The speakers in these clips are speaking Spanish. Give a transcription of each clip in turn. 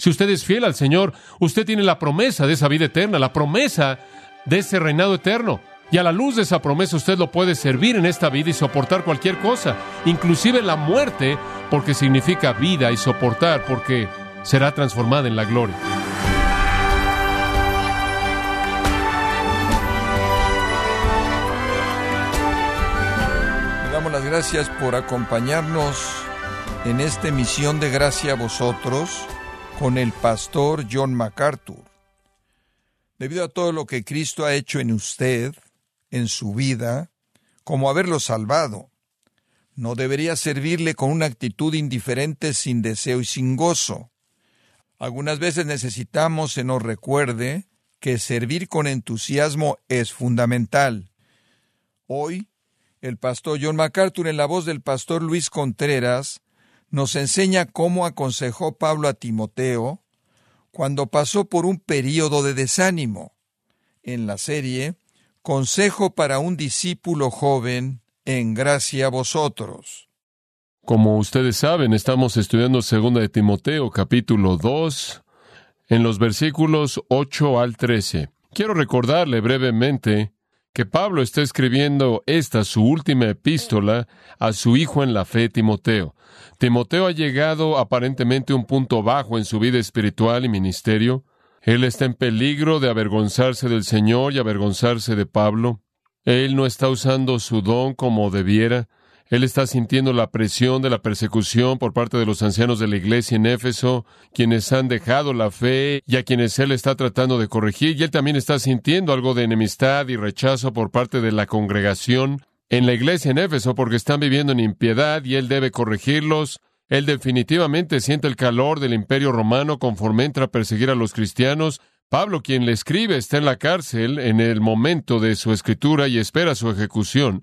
Si usted es fiel al Señor, usted tiene la promesa de esa vida eterna, la promesa de ese reinado eterno. Y a la luz de esa promesa usted lo puede servir en esta vida y soportar cualquier cosa, inclusive la muerte, porque significa vida y soportar, porque será transformada en la gloria. Le damos las gracias por acompañarnos en esta emisión de gracia a vosotros con el pastor John MacArthur. Debido a todo lo que Cristo ha hecho en usted, en su vida, como haberlo salvado, no debería servirle con una actitud indiferente, sin deseo y sin gozo. Algunas veces necesitamos se nos recuerde que servir con entusiasmo es fundamental. Hoy, el pastor John MacArthur, en la voz del pastor Luis Contreras, nos enseña cómo aconsejó Pablo a Timoteo cuando pasó por un período de desánimo. En la serie, Consejo para un discípulo joven, en gracia a vosotros. Como ustedes saben, estamos estudiando 2 de Timoteo capítulo 2 en los versículos 8 al 13. Quiero recordarle brevemente que Pablo está escribiendo esta su última epístola a su hijo en la fe Timoteo. Timoteo ha llegado aparentemente a un punto bajo en su vida espiritual y ministerio. Él está en peligro de avergonzarse del Señor y avergonzarse de Pablo. Él no está usando su don como debiera. Él está sintiendo la presión de la persecución por parte de los ancianos de la iglesia en Éfeso, quienes han dejado la fe y a quienes él está tratando de corregir. Y él también está sintiendo algo de enemistad y rechazo por parte de la congregación en la iglesia en Éfeso porque están viviendo en impiedad y él debe corregirlos. Él definitivamente siente el calor del imperio romano conforme entra a perseguir a los cristianos. Pablo, quien le escribe, está en la cárcel en el momento de su escritura y espera su ejecución.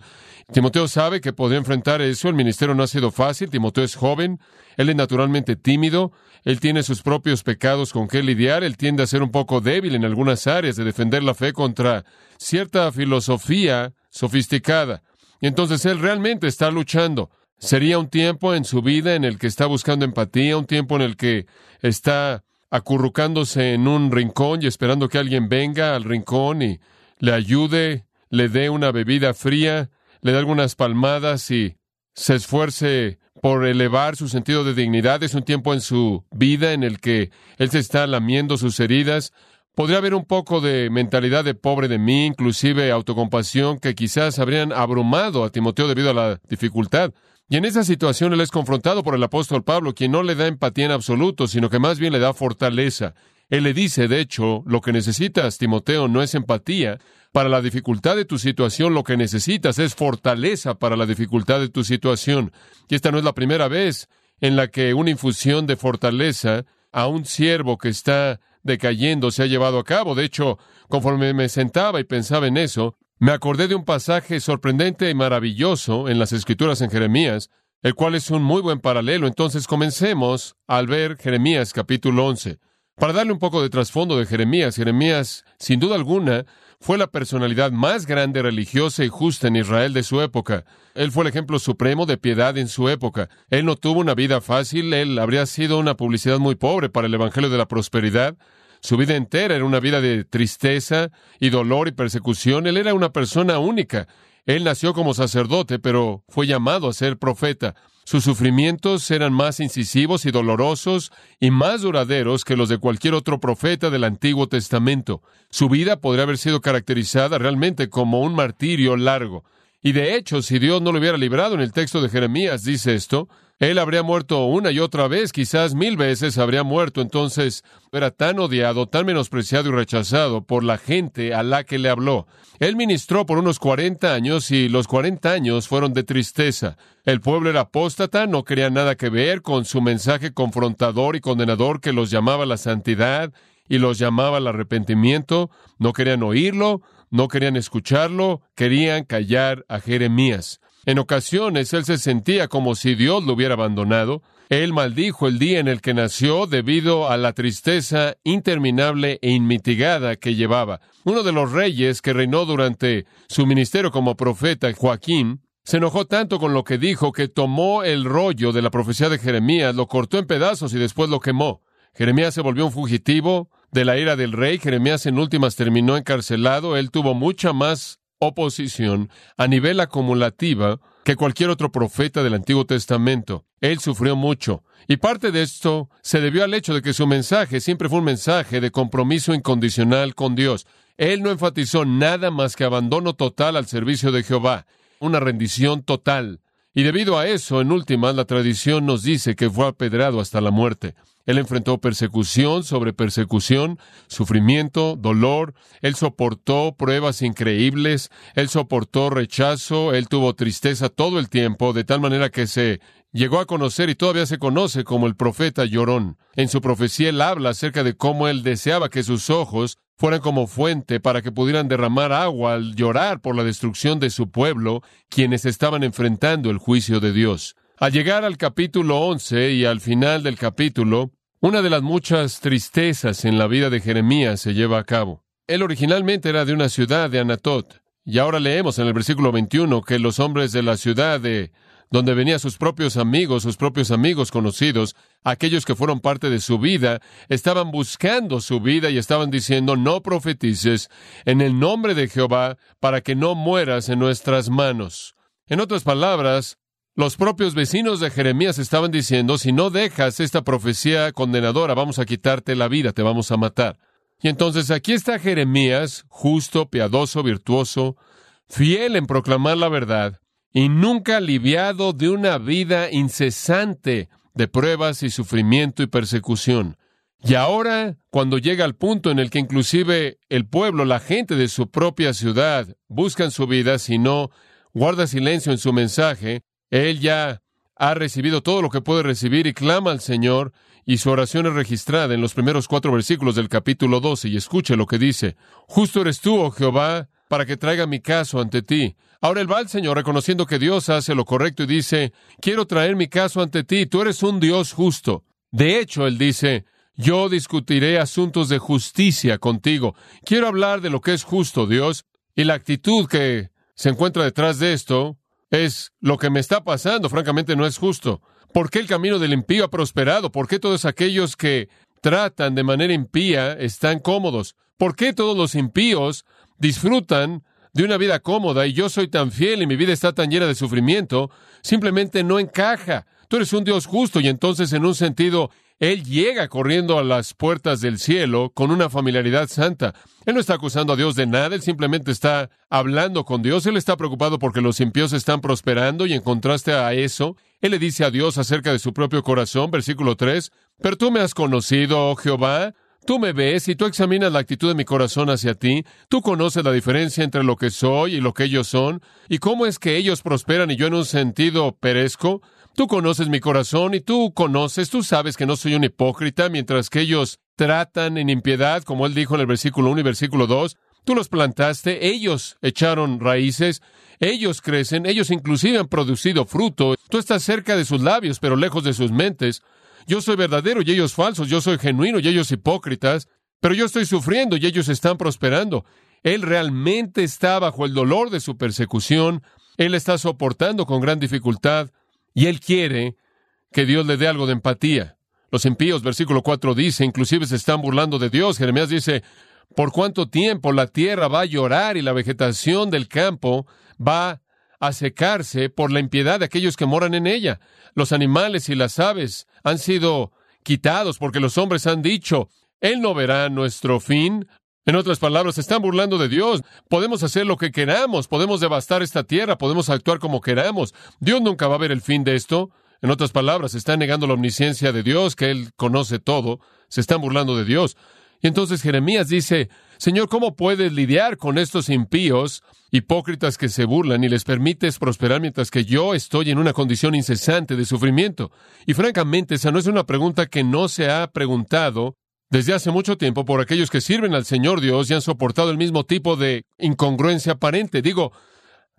Timoteo sabe que podría enfrentar eso. El ministerio no ha sido fácil. Timoteo es joven. Él es naturalmente tímido. Él tiene sus propios pecados con que lidiar. Él tiende a ser un poco débil en algunas áreas de defender la fe contra cierta filosofía sofisticada. Y entonces él realmente está luchando. Sería un tiempo en su vida en el que está buscando empatía, un tiempo en el que está acurrucándose en un rincón y esperando que alguien venga al rincón y le ayude, le dé una bebida fría, le dé algunas palmadas y se esfuerce por elevar su sentido de dignidad. Es un tiempo en su vida en el que él se está lamiendo sus heridas, Podría haber un poco de mentalidad de pobre de mí, inclusive autocompasión, que quizás habrían abrumado a Timoteo debido a la dificultad. Y en esa situación él es confrontado por el apóstol Pablo, quien no le da empatía en absoluto, sino que más bien le da fortaleza. Él le dice, de hecho, lo que necesitas, Timoteo, no es empatía. Para la dificultad de tu situación, lo que necesitas es fortaleza para la dificultad de tu situación. Y esta no es la primera vez en la que una infusión de fortaleza a un siervo que está decayendo se ha llevado a cabo. De hecho, conforme me sentaba y pensaba en eso, me acordé de un pasaje sorprendente y maravilloso en las Escrituras en Jeremías, el cual es un muy buen paralelo. Entonces comencemos al ver Jeremías capítulo 11. Para darle un poco de trasfondo de Jeremías, Jeremías, sin duda alguna, fue la personalidad más grande, religiosa y justa en Israel de su época. Él fue el ejemplo supremo de piedad en su época. Él no tuvo una vida fácil, él habría sido una publicidad muy pobre para el Evangelio de la Prosperidad. Su vida entera era una vida de tristeza y dolor y persecución. Él era una persona única. Él nació como sacerdote, pero fue llamado a ser profeta. Sus sufrimientos eran más incisivos y dolorosos y más duraderos que los de cualquier otro profeta del Antiguo Testamento. Su vida podría haber sido caracterizada realmente como un martirio largo. Y de hecho, si Dios no lo hubiera librado en el texto de Jeremías, dice esto, él habría muerto una y otra vez, quizás mil veces habría muerto. Entonces era tan odiado, tan menospreciado y rechazado por la gente a la que le habló. Él ministró por unos cuarenta años y los cuarenta años fueron de tristeza. El pueblo era apóstata, no quería nada que ver con su mensaje confrontador y condenador que los llamaba la santidad y los llamaba al arrepentimiento. No querían oírlo, no querían escucharlo, querían callar a Jeremías. En ocasiones él se sentía como si Dios lo hubiera abandonado. Él maldijo el día en el que nació debido a la tristeza interminable e inmitigada que llevaba. Uno de los reyes que reinó durante su ministerio como profeta, Joaquín, se enojó tanto con lo que dijo que tomó el rollo de la profecía de Jeremías, lo cortó en pedazos y después lo quemó. Jeremías se volvió un fugitivo de la ira del rey. Jeremías en últimas terminó encarcelado. Él tuvo mucha más oposición a nivel acumulativa que cualquier otro profeta del Antiguo Testamento. Él sufrió mucho. Y parte de esto se debió al hecho de que su mensaje siempre fue un mensaje de compromiso incondicional con Dios. Él no enfatizó nada más que abandono total al servicio de Jehová, una rendición total. Y debido a eso, en últimas, la tradición nos dice que fue apedrado hasta la muerte. Él enfrentó persecución sobre persecución, sufrimiento, dolor, él soportó pruebas increíbles, él soportó rechazo, él tuvo tristeza todo el tiempo, de tal manera que se llegó a conocer y todavía se conoce como el profeta llorón. En su profecía él habla acerca de cómo él deseaba que sus ojos fueran como fuente para que pudieran derramar agua al llorar por la destrucción de su pueblo, quienes estaban enfrentando el juicio de Dios. Al llegar al capítulo 11 y al final del capítulo, una de las muchas tristezas en la vida de Jeremías se lleva a cabo. Él originalmente era de una ciudad de Anatot, y ahora leemos en el versículo 21 que los hombres de la ciudad de donde venían sus propios amigos, sus propios amigos conocidos, aquellos que fueron parte de su vida, estaban buscando su vida y estaban diciendo, no profetices en el nombre de Jehová para que no mueras en nuestras manos. En otras palabras, los propios vecinos de Jeremías estaban diciendo, si no dejas esta profecía condenadora, vamos a quitarte la vida, te vamos a matar. Y entonces aquí está Jeremías, justo, piadoso, virtuoso, fiel en proclamar la verdad, y nunca aliviado de una vida incesante de pruebas y sufrimiento y persecución. Y ahora, cuando llega al punto en el que inclusive el pueblo, la gente de su propia ciudad, buscan su vida, si no guarda silencio en su mensaje, él ya ha recibido todo lo que puede recibir y clama al Señor, y su oración es registrada en los primeros cuatro versículos del capítulo 12, y escuche lo que dice. Justo eres tú, oh Jehová, para que traiga mi caso ante ti. Ahora él va al Señor reconociendo que Dios hace lo correcto y dice, quiero traer mi caso ante ti, tú eres un Dios justo. De hecho, él dice, yo discutiré asuntos de justicia contigo. Quiero hablar de lo que es justo, Dios, y la actitud que se encuentra detrás de esto es lo que me está pasando, francamente no es justo. ¿Por qué el camino del impío ha prosperado? ¿Por qué todos aquellos que tratan de manera impía están cómodos? ¿Por qué todos los impíos disfrutan de una vida cómoda y yo soy tan fiel y mi vida está tan llena de sufrimiento? Simplemente no encaja. Tú eres un Dios justo y entonces en un sentido él llega corriendo a las puertas del cielo con una familiaridad santa. Él no está acusando a Dios de nada, él simplemente está hablando con Dios, él está preocupado porque los impíos están prosperando y en contraste a eso, él le dice a Dios acerca de su propio corazón, versículo 3, pero tú me has conocido, oh Jehová, Tú me ves y tú examinas la actitud de mi corazón hacia ti. Tú conoces la diferencia entre lo que soy y lo que ellos son. Y cómo es que ellos prosperan y yo en un sentido perezco. Tú conoces mi corazón y tú conoces, tú sabes que no soy un hipócrita, mientras que ellos tratan en impiedad, como él dijo en el versículo 1 y versículo 2. Tú los plantaste, ellos echaron raíces, ellos crecen, ellos inclusive han producido fruto. Tú estás cerca de sus labios, pero lejos de sus mentes. Yo soy verdadero y ellos falsos, yo soy genuino y ellos hipócritas, pero yo estoy sufriendo y ellos están prosperando. Él realmente está bajo el dolor de su persecución, él está soportando con gran dificultad y él quiere que Dios le dé algo de empatía. Los impíos, versículo 4 dice, inclusive se están burlando de Dios. Jeremías dice, ¿por cuánto tiempo la tierra va a llorar y la vegetación del campo va a secarse por la impiedad de aquellos que moran en ella? Los animales y las aves han sido quitados porque los hombres han dicho, Él no verá nuestro fin, en otras palabras, se están burlando de Dios. Podemos hacer lo que queramos, podemos devastar esta tierra, podemos actuar como queramos. Dios nunca va a ver el fin de esto. En otras palabras, se están negando la omnisciencia de Dios, que Él conoce todo. Se están burlando de Dios. Y entonces Jeremías dice, Señor, ¿cómo puedes lidiar con estos impíos, hipócritas que se burlan y les permites prosperar mientras que yo estoy en una condición incesante de sufrimiento? Y francamente, esa no es una pregunta que no se ha preguntado desde hace mucho tiempo por aquellos que sirven al Señor Dios y han soportado el mismo tipo de incongruencia aparente. Digo,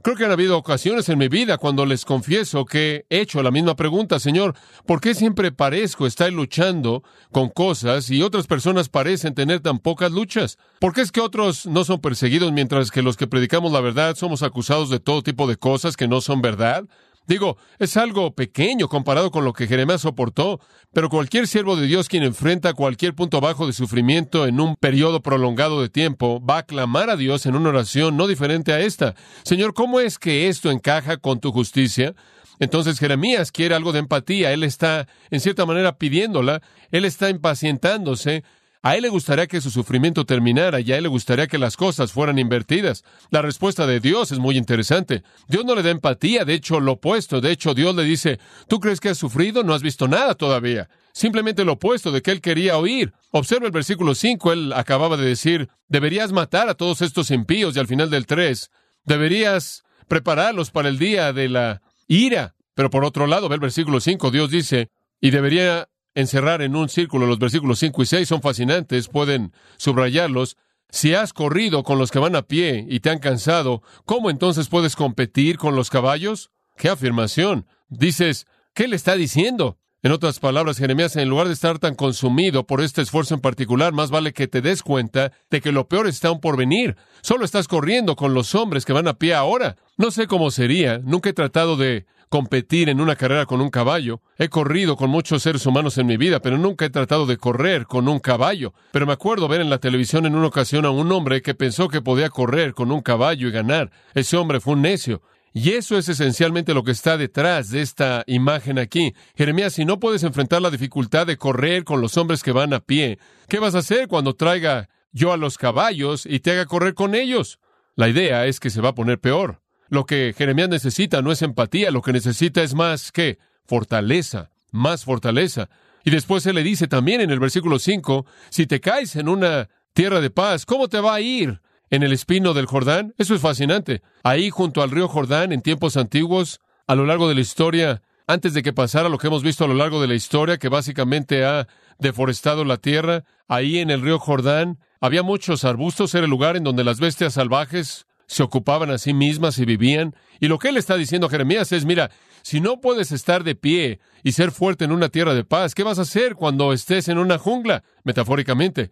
creo que han habido ocasiones en mi vida cuando les confieso que he hecho la misma pregunta, Señor, ¿por qué siempre parezco estar luchando con cosas y otras personas parecen tener tan pocas luchas? ¿Por qué es que otros no son perseguidos mientras que los que predicamos la verdad somos acusados de todo tipo de cosas que no son verdad? Digo, es algo pequeño comparado con lo que Jeremías soportó, pero cualquier siervo de Dios quien enfrenta cualquier punto bajo de sufrimiento en un periodo prolongado de tiempo va a clamar a Dios en una oración no diferente a esta. Señor, ¿cómo es que esto encaja con tu justicia? Entonces Jeremías quiere algo de empatía, él está en cierta manera pidiéndola, él está impacientándose, a él le gustaría que su sufrimiento terminara y a él le gustaría que las cosas fueran invertidas. La respuesta de Dios es muy interesante. Dios no le da empatía, de hecho lo opuesto. De hecho, Dios le dice, ¿tú crees que has sufrido? No has visto nada todavía. Simplemente lo opuesto de que él quería oír. Observa el versículo 5, él acababa de decir, deberías matar a todos estos impíos y al final del 3, deberías prepararlos para el día de la ira. Pero por otro lado, ve el versículo 5, Dios dice, y debería encerrar en un círculo los versículos 5 y 6, son fascinantes, pueden subrayarlos. Si has corrido con los que van a pie y te han cansado, ¿cómo entonces puedes competir con los caballos? ¡Qué afirmación! Dices, ¿qué le está diciendo? En otras palabras, Jeremías, en lugar de estar tan consumido por este esfuerzo en particular, más vale que te des cuenta de que lo peor está aún por venir. Solo estás corriendo con los hombres que van a pie ahora. No sé cómo sería, nunca he tratado de competir en una carrera con un caballo. He corrido con muchos seres humanos en mi vida, pero nunca he tratado de correr con un caballo. Pero me acuerdo ver en la televisión en una ocasión a un hombre que pensó que podía correr con un caballo y ganar. Ese hombre fue un necio. Y eso es esencialmente lo que está detrás de esta imagen aquí. Jeremías, si no puedes enfrentar la dificultad de correr con los hombres que van a pie, ¿qué vas a hacer cuando traiga yo a los caballos y te haga correr con ellos? La idea es que se va a poner peor. Lo que Jeremías necesita no es empatía, lo que necesita es más que fortaleza, más fortaleza. Y después se le dice también en el versículo 5, si te caes en una tierra de paz, ¿cómo te va a ir? En el espino del Jordán, eso es fascinante. Ahí junto al río Jordán, en tiempos antiguos, a lo largo de la historia, antes de que pasara lo que hemos visto a lo largo de la historia, que básicamente ha deforestado la tierra, ahí en el río Jordán había muchos arbustos, era el lugar en donde las bestias salvajes se ocupaban a sí mismas y vivían. Y lo que él está diciendo a Jeremías es, mira, si no puedes estar de pie y ser fuerte en una tierra de paz, ¿qué vas a hacer cuando estés en una jungla? Metafóricamente.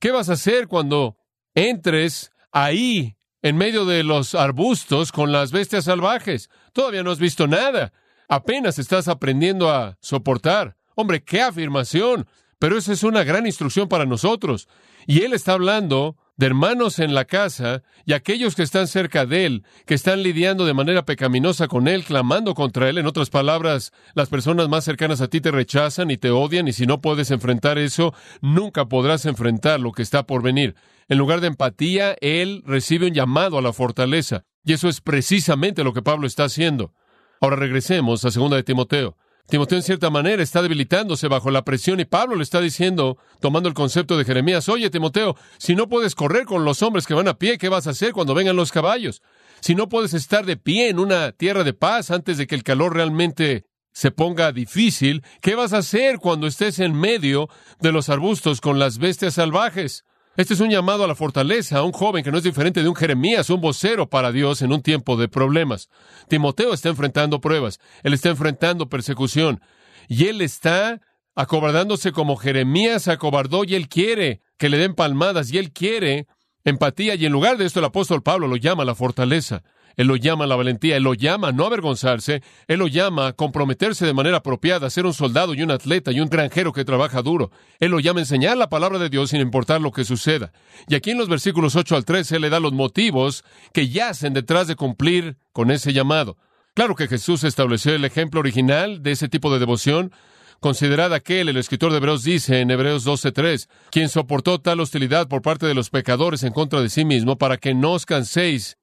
¿Qué vas a hacer cuando entres ahí, en medio de los arbustos, con las bestias salvajes? Todavía no has visto nada. Apenas estás aprendiendo a soportar. Hombre, qué afirmación. Pero esa es una gran instrucción para nosotros. Y él está hablando de hermanos en la casa y aquellos que están cerca de él, que están lidiando de manera pecaminosa con él, clamando contra él. En otras palabras, las personas más cercanas a ti te rechazan y te odian y si no puedes enfrentar eso, nunca podrás enfrentar lo que está por venir. En lugar de empatía, él recibe un llamado a la fortaleza. Y eso es precisamente lo que Pablo está haciendo. Ahora regresemos a segunda de Timoteo. Timoteo en cierta manera está debilitándose bajo la presión y Pablo le está diciendo, tomando el concepto de Jeremías, oye Timoteo, si no puedes correr con los hombres que van a pie, ¿qué vas a hacer cuando vengan los caballos? Si no puedes estar de pie en una tierra de paz antes de que el calor realmente se ponga difícil, ¿qué vas a hacer cuando estés en medio de los arbustos con las bestias salvajes? Este es un llamado a la fortaleza a un joven que no es diferente de un Jeremías, un vocero para Dios en un tiempo de problemas. Timoteo está enfrentando pruebas, él está enfrentando persecución y él está acobardándose como Jeremías acobardó y él quiere que le den palmadas y él quiere empatía y en lugar de esto el apóstol Pablo lo llama la fortaleza. Él lo llama la valentía, Él lo llama no avergonzarse, Él lo llama comprometerse de manera apropiada, ser un soldado y un atleta y un granjero que trabaja duro. Él lo llama enseñar la palabra de Dios sin importar lo que suceda. Y aquí en los versículos 8 al 13 le da los motivos que yacen detrás de cumplir con ese llamado. Claro que Jesús estableció el ejemplo original de ese tipo de devoción. Considerad aquel, el escritor de Hebreos dice en Hebreos 12:3, quien soportó tal hostilidad por parte de los pecadores en contra de sí mismo para que no os canséis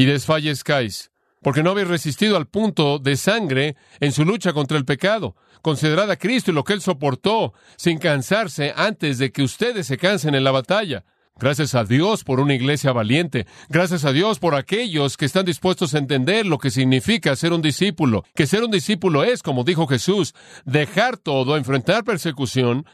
y desfallezcáis, porque no habéis resistido al punto de sangre en su lucha contra el pecado. Considerad a Cristo y lo que Él soportó sin cansarse antes de que ustedes se cansen en la batalla. Gracias a Dios por una iglesia valiente. Gracias a Dios por aquellos que están dispuestos a entender lo que significa ser un discípulo. Que ser un discípulo es, como dijo Jesús, dejar todo, enfrentar persecución,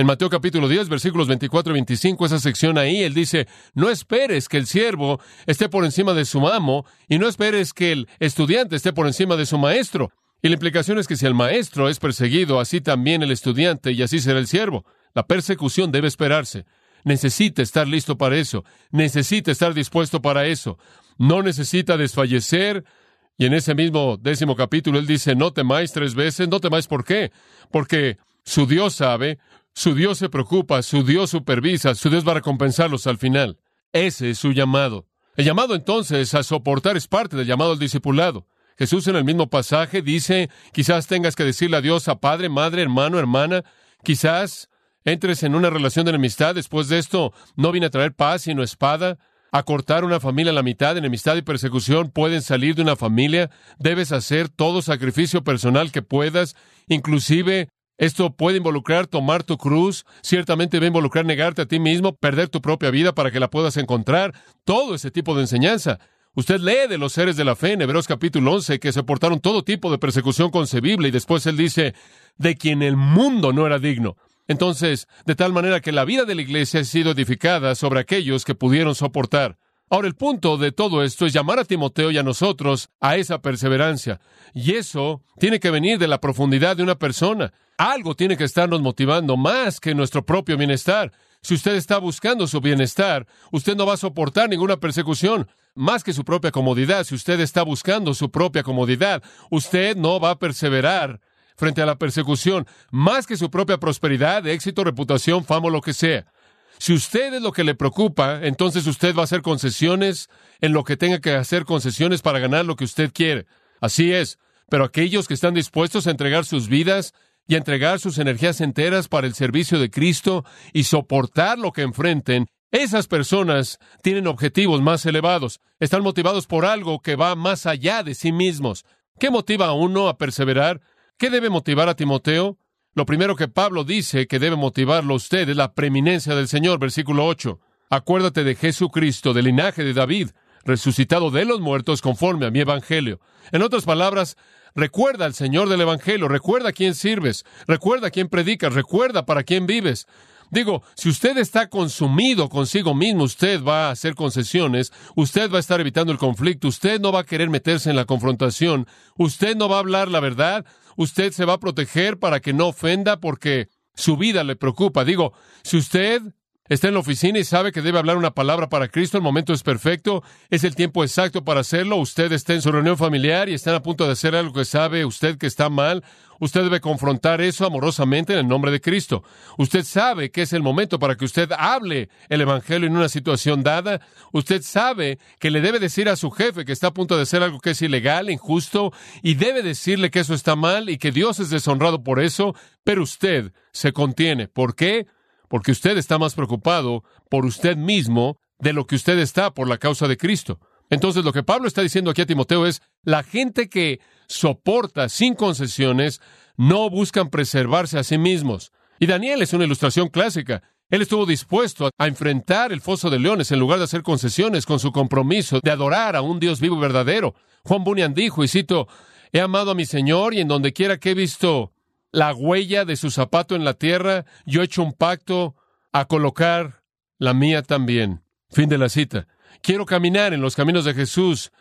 en Mateo capítulo 10, versículos 24 y 25, esa sección ahí, él dice, no esperes que el siervo esté por encima de su amo y no esperes que el estudiante esté por encima de su maestro. Y la implicación es que si el maestro es perseguido, así también el estudiante y así será el siervo. La persecución debe esperarse. Necesita estar listo para eso. Necesita estar dispuesto para eso. No necesita desfallecer Y en ese mismo décimo capítulo él dice, no temáis tres veces, no temáis por qué, porque su Dios sabe, su Dios se preocupa, su Dios supervisa, su Dios va a recompensarlos al final. Ese es su llamado. El llamado entonces a soportar es parte del llamado al discipulado. Jesús en el mismo pasaje dice, quizás tengas que decirle a Dios a padre, madre, hermano, hermana, quizás entres en una relación de enemistad, después de esto no viene a traer paz sino espada, a cortar una familia a la mitad, enemistad y persecución pueden salir de una familia, debes hacer todo sacrificio personal que puedas, inclusive esto puede involucrar tomar tu cruz, ciertamente va a involucrar negarte a ti mismo, perder tu propia vida para que la puedas encontrar, todo ese tipo de enseñanza. Usted lee de los seres de la fe en Hebreos capítulo 11 que soportaron todo tipo de persecución concebible y después él dice, de quien el mundo no era digno. Entonces, de tal manera que la vida de la iglesia ha sido edificada sobre aquellos que pudieron soportar. Ahora, el punto de todo esto es llamar a Timoteo y a nosotros a esa perseverancia. Y eso tiene que venir de la profundidad de una persona. Algo tiene que estarnos motivando más que nuestro propio bienestar. Si usted está buscando su bienestar, usted no va a soportar ninguna persecución, más que su propia comodidad. Si usted está buscando su propia comodidad, usted no va a perseverar frente a la persecución, más que su propia prosperidad, éxito, reputación, fama lo que sea. Si usted es lo que le preocupa, entonces usted va a hacer concesiones en lo que tenga que hacer concesiones para ganar lo que usted quiere. Así es. Pero aquellos que están dispuestos a entregar sus vidas y a entregar sus energías enteras para el servicio de Cristo y soportar lo que enfrenten, esas personas tienen objetivos más elevados, están motivados por algo que va más allá de sí mismos. ¿Qué motiva a uno a perseverar? ¿Qué debe motivar a Timoteo? Lo primero que Pablo dice que debe motivarlo a usted es la preeminencia del Señor, versículo 8. Acuérdate de Jesucristo, del linaje de David, resucitado de los muertos conforme a mi evangelio. En otras palabras, recuerda al Señor del evangelio, recuerda a quién sirves, recuerda a quién predicas, recuerda para quién vives. Digo, si usted está consumido consigo mismo, usted va a hacer concesiones, usted va a estar evitando el conflicto, usted no va a querer meterse en la confrontación, usted no va a hablar la verdad, usted se va a proteger para que no ofenda porque su vida le preocupa. Digo, si usted está en la oficina y sabe que debe hablar una palabra para Cristo, el momento es perfecto, es el tiempo exacto para hacerlo, usted está en su reunión familiar y está a punto de hacer algo que sabe usted que está mal, usted debe confrontar eso amorosamente en el nombre de Cristo. Usted sabe que es el momento para que usted hable el Evangelio en una situación dada, usted sabe que le debe decir a su jefe que está a punto de hacer algo que es ilegal, injusto, y debe decirle que eso está mal y que Dios es deshonrado por eso, pero usted se contiene. ¿Por qué? Porque usted está más preocupado por usted mismo de lo que usted está por la causa de Cristo. Entonces lo que Pablo está diciendo aquí a Timoteo es, la gente que soporta sin concesiones no buscan preservarse a sí mismos. Y Daniel es una ilustración clásica. Él estuvo dispuesto a enfrentar el foso de leones en lugar de hacer concesiones con su compromiso de adorar a un Dios vivo y verdadero. Juan Bunyan dijo, y cito, he amado a mi Señor y en donde quiera que he visto la huella de su zapato en la tierra, yo he hecho un pacto a colocar la mía también. Fin de la cita. Quiero caminar en los caminos de Jesús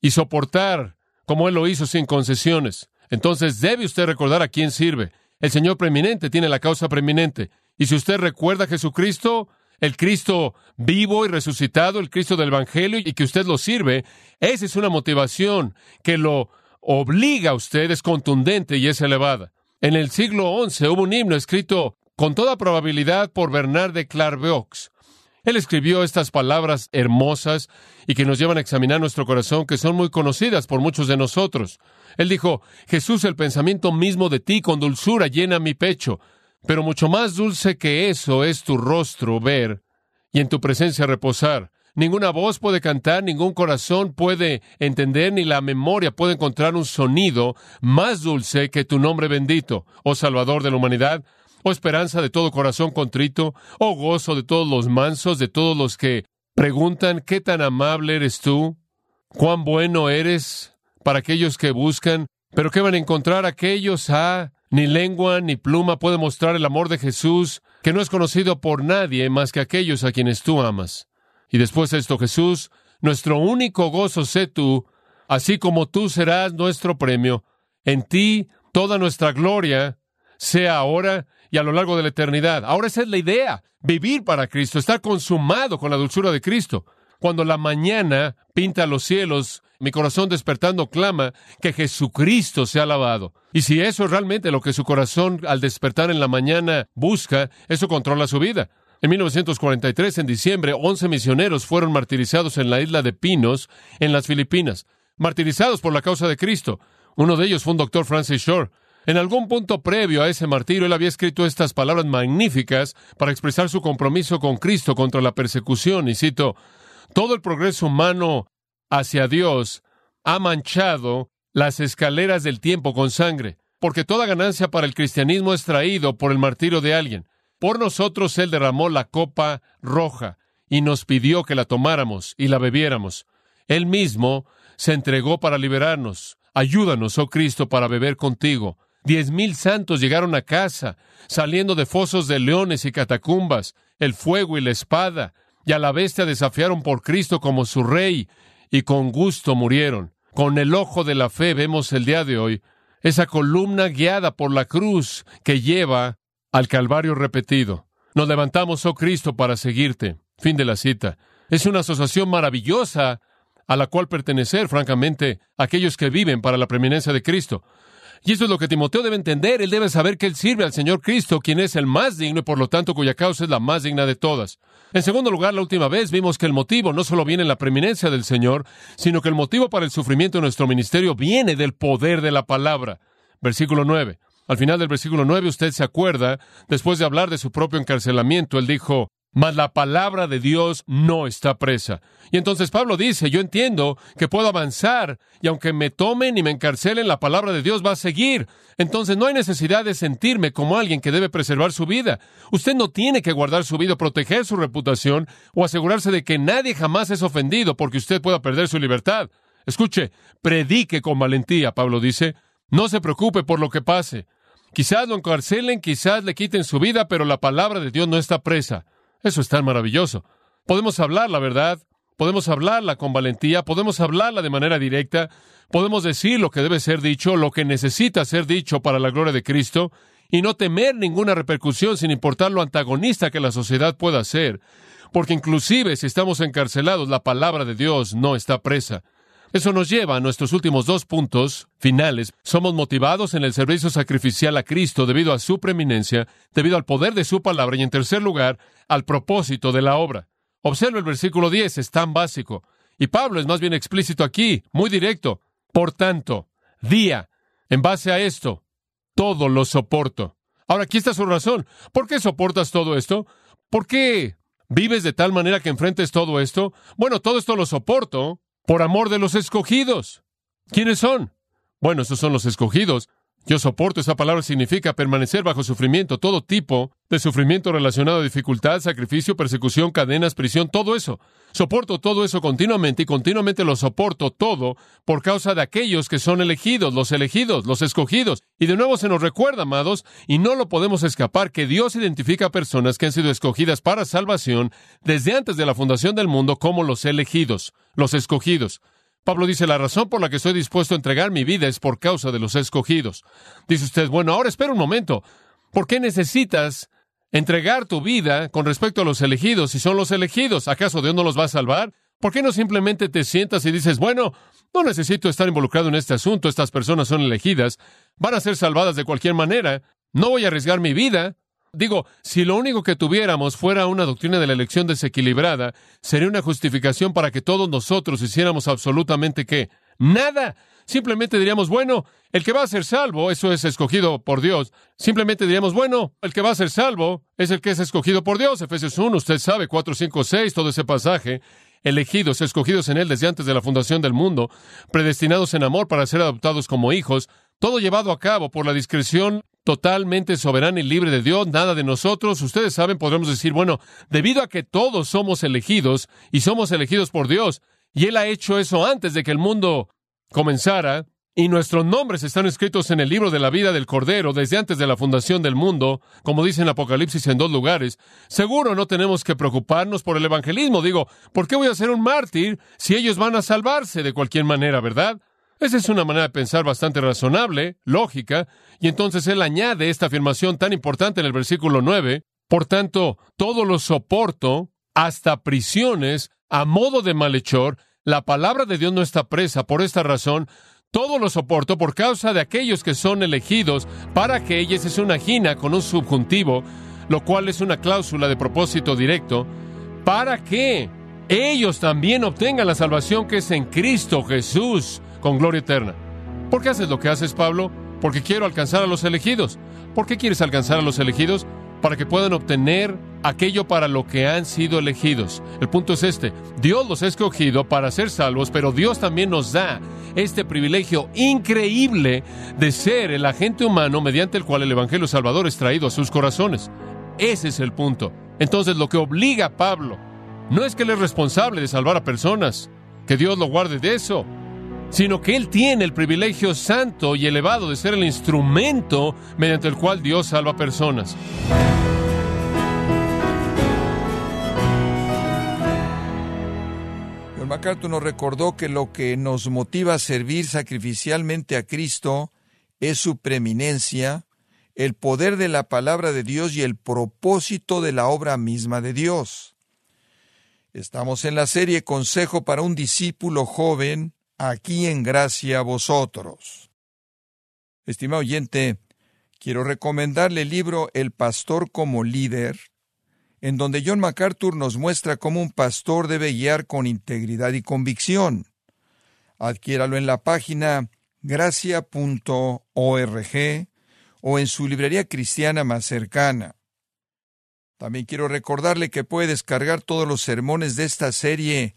y soportar como Él lo hizo sin concesiones. Entonces debe usted recordar a quién sirve. El Señor preeminente tiene la causa preeminente. Y si usted recuerda a Jesucristo, el Cristo vivo y resucitado, el Cristo del Evangelio, y que usted lo sirve, esa es una motivación que lo obliga a usted, es contundente y es elevada. En el siglo XI hubo un himno escrito con toda probabilidad por Bernard de Clairvaux. Él escribió estas palabras hermosas y que nos llevan a examinar nuestro corazón, que son muy conocidas por muchos de nosotros. Él dijo, Jesús, el pensamiento mismo de ti con dulzura llena mi pecho, pero mucho más dulce que eso es tu rostro ver y en tu presencia reposar. Ninguna voz puede cantar, ningún corazón puede entender, ni la memoria puede encontrar un sonido más dulce que tu nombre bendito, oh Salvador de la humanidad, oh esperanza de todo corazón contrito, oh gozo de todos los mansos, de todos los que preguntan qué tan amable eres tú, cuán bueno eres para aquellos que buscan, pero qué van a encontrar aquellos, ah, ni lengua ni pluma puede mostrar el amor de Jesús, que no es conocido por nadie más que aquellos a quienes tú amas. Y después de esto, Jesús, nuestro único gozo sé tú, así como tú serás nuestro premio. En ti toda nuestra gloria sea ahora y a lo largo de la eternidad. Ahora esa es la idea, vivir para Cristo, estar consumado con la dulzura de Cristo. Cuando la mañana pinta los cielos, mi corazón despertando clama que Jesucristo sea alabado. Y si eso es realmente lo que su corazón al despertar en la mañana busca, eso controla su vida. En 1943, en diciembre, 11 misioneros fueron martirizados en la isla de Pinos, en las Filipinas, martirizados por la causa de Cristo. Uno de ellos fue un doctor Francis Shore. En algún punto previo a ese martirio, él había escrito estas palabras magníficas para expresar su compromiso con Cristo contra la persecución, y cito, todo el progreso humano hacia Dios ha manchado las escaleras del tiempo con sangre, porque toda ganancia para el cristianismo es traído por el martirio de alguien. Por nosotros Él derramó la copa roja y nos pidió que la tomáramos y la bebiéramos. Él mismo se entregó para liberarnos. Ayúdanos, oh Cristo, para beber contigo. Diez mil santos llegaron a casa, saliendo de fosos de leones y catacumbas, el fuego y la espada, y a la bestia desafiaron por Cristo como su rey, y con gusto murieron. Con el ojo de la fe vemos el día de hoy esa columna guiada por la cruz que lleva al Calvario repetido. Nos levantamos, oh Cristo, para seguirte. Fin de la cita. Es una asociación maravillosa a la cual pertenecer, francamente, aquellos que viven para la preeminencia de Cristo. Y eso es lo que Timoteo debe entender. Él debe saber que él sirve al Señor Cristo, quien es el más digno y por lo tanto cuya causa es la más digna de todas. En segundo lugar, la última vez vimos que el motivo no solo viene en la preeminencia del Señor, sino que el motivo para el sufrimiento de nuestro ministerio viene del poder de la palabra. Versículo 9. Al final del versículo 9 usted se acuerda, después de hablar de su propio encarcelamiento, él dijo, mas la palabra de Dios no está presa. Y entonces Pablo dice, yo entiendo que puedo avanzar y aunque me tomen y me encarcelen, la palabra de Dios va a seguir. Entonces no hay necesidad de sentirme como alguien que debe preservar su vida. Usted no tiene que guardar su vida, proteger su reputación o asegurarse de que nadie jamás es ofendido porque usted pueda perder su libertad. Escuche, predique con valentía, Pablo dice. No se preocupe por lo que pase. Quizás lo encarcelen, quizás le quiten su vida, pero la palabra de Dios no está presa. Eso es tan maravilloso. Podemos hablar la verdad, podemos hablarla con valentía, podemos hablarla de manera directa, podemos decir lo que debe ser dicho, lo que necesita ser dicho para la gloria de Cristo, y no temer ninguna repercusión sin importar lo antagonista que la sociedad pueda ser, porque inclusive si estamos encarcelados, la palabra de Dios no está presa. Eso nos lleva a nuestros últimos dos puntos finales. Somos motivados en el servicio sacrificial a Cristo debido a su preeminencia, debido al poder de su palabra y en tercer lugar, al propósito de la obra. Observa el versículo 10, es tan básico. Y Pablo es más bien explícito aquí, muy directo. Por tanto, día, en base a esto, todo lo soporto. Ahora, aquí está su razón. ¿Por qué soportas todo esto? ¿Por qué vives de tal manera que enfrentes todo esto? Bueno, todo esto lo soporto por amor de los escogidos. ¿Quiénes son? Bueno, esos son los escogidos. Yo soporto, esa palabra significa permanecer bajo sufrimiento, todo tipo de sufrimiento relacionado a dificultad, sacrificio, persecución, cadenas, prisión, todo eso. Soporto todo eso continuamente y continuamente lo soporto todo por causa de aquellos que son elegidos, los elegidos, los escogidos. Y de nuevo se nos recuerda, amados, y no lo podemos escapar, que Dios identifica a personas que han sido escogidas para salvación desde antes de la fundación del mundo como los elegidos, los escogidos. Pablo dice, la razón por la que estoy dispuesto a entregar mi vida es por causa de los escogidos. Dice usted, bueno, ahora espera un momento. ¿Por qué necesitas entregar tu vida con respecto a los elegidos si son los elegidos? ¿Acaso Dios no los va a salvar? ¿Por qué no simplemente te sientas y dices, bueno, no necesito estar involucrado en este asunto, estas personas son elegidas, van a ser salvadas de cualquier manera, no voy a arriesgar mi vida, Digo, si lo único que tuviéramos fuera una doctrina de la elección desequilibrada, sería una justificación para que todos nosotros hiciéramos absolutamente qué? Nada. Simplemente diríamos, bueno, el que va a ser salvo, eso es escogido por Dios. Simplemente diríamos, bueno, el que va a ser salvo es el que es escogido por Dios. Efesios 1, usted sabe, 4, 5, 6, todo ese pasaje. Elegidos, escogidos en Él desde antes de la fundación del mundo, predestinados en amor para ser adoptados como hijos, todo llevado a cabo por la discreción totalmente soberana y libre de Dios, nada de nosotros. Ustedes saben, podremos decir, bueno, debido a que todos somos elegidos y somos elegidos por Dios, y Él ha hecho eso antes de que el mundo comenzara, y nuestros nombres están escritos en el libro de la vida del Cordero desde antes de la fundación del mundo, como dice en Apocalipsis en dos lugares, seguro no tenemos que preocuparnos por el evangelismo. Digo, ¿por qué voy a ser un mártir si ellos van a salvarse de cualquier manera, verdad? Esa es una manera de pensar bastante razonable, lógica, y entonces él añade esta afirmación tan importante en el versículo 9, por tanto, todo lo soporto, hasta prisiones, a modo de malhechor, la palabra de Dios no está presa. Por esta razón, todo lo soporto por causa de aquellos que son elegidos para que ellos es una gina con un subjuntivo, lo cual es una cláusula de propósito directo, para que ellos también obtengan la salvación que es en Cristo Jesús con gloria eterna. ¿Por qué haces lo que haces, Pablo? Porque quiero alcanzar a los elegidos. ¿Por qué quieres alcanzar a los elegidos? Para que puedan obtener aquello para lo que han sido elegidos. El punto es este, Dios los ha escogido para ser salvos, pero Dios también nos da este privilegio increíble de ser el agente humano mediante el cual el Evangelio Salvador es traído a sus corazones. Ese es el punto. Entonces lo que obliga a Pablo no es que él es responsable de salvar a personas, que Dios lo guarde de eso, sino que él tiene el privilegio santo y elevado de ser el instrumento mediante el cual Dios salva personas. John MacArthur nos recordó que lo que nos motiva a servir sacrificialmente a Cristo es su preeminencia, el poder de la palabra de Dios y el propósito de la obra misma de Dios. Estamos en la serie Consejo para un discípulo joven, aquí en gracia vosotros. Estimado oyente, quiero recomendarle el libro El pastor como líder, en donde John MacArthur nos muestra cómo un pastor debe guiar con integridad y convicción. Adquiéralo en la página gracia.org o en su librería cristiana más cercana. También quiero recordarle que puede descargar todos los sermones de esta serie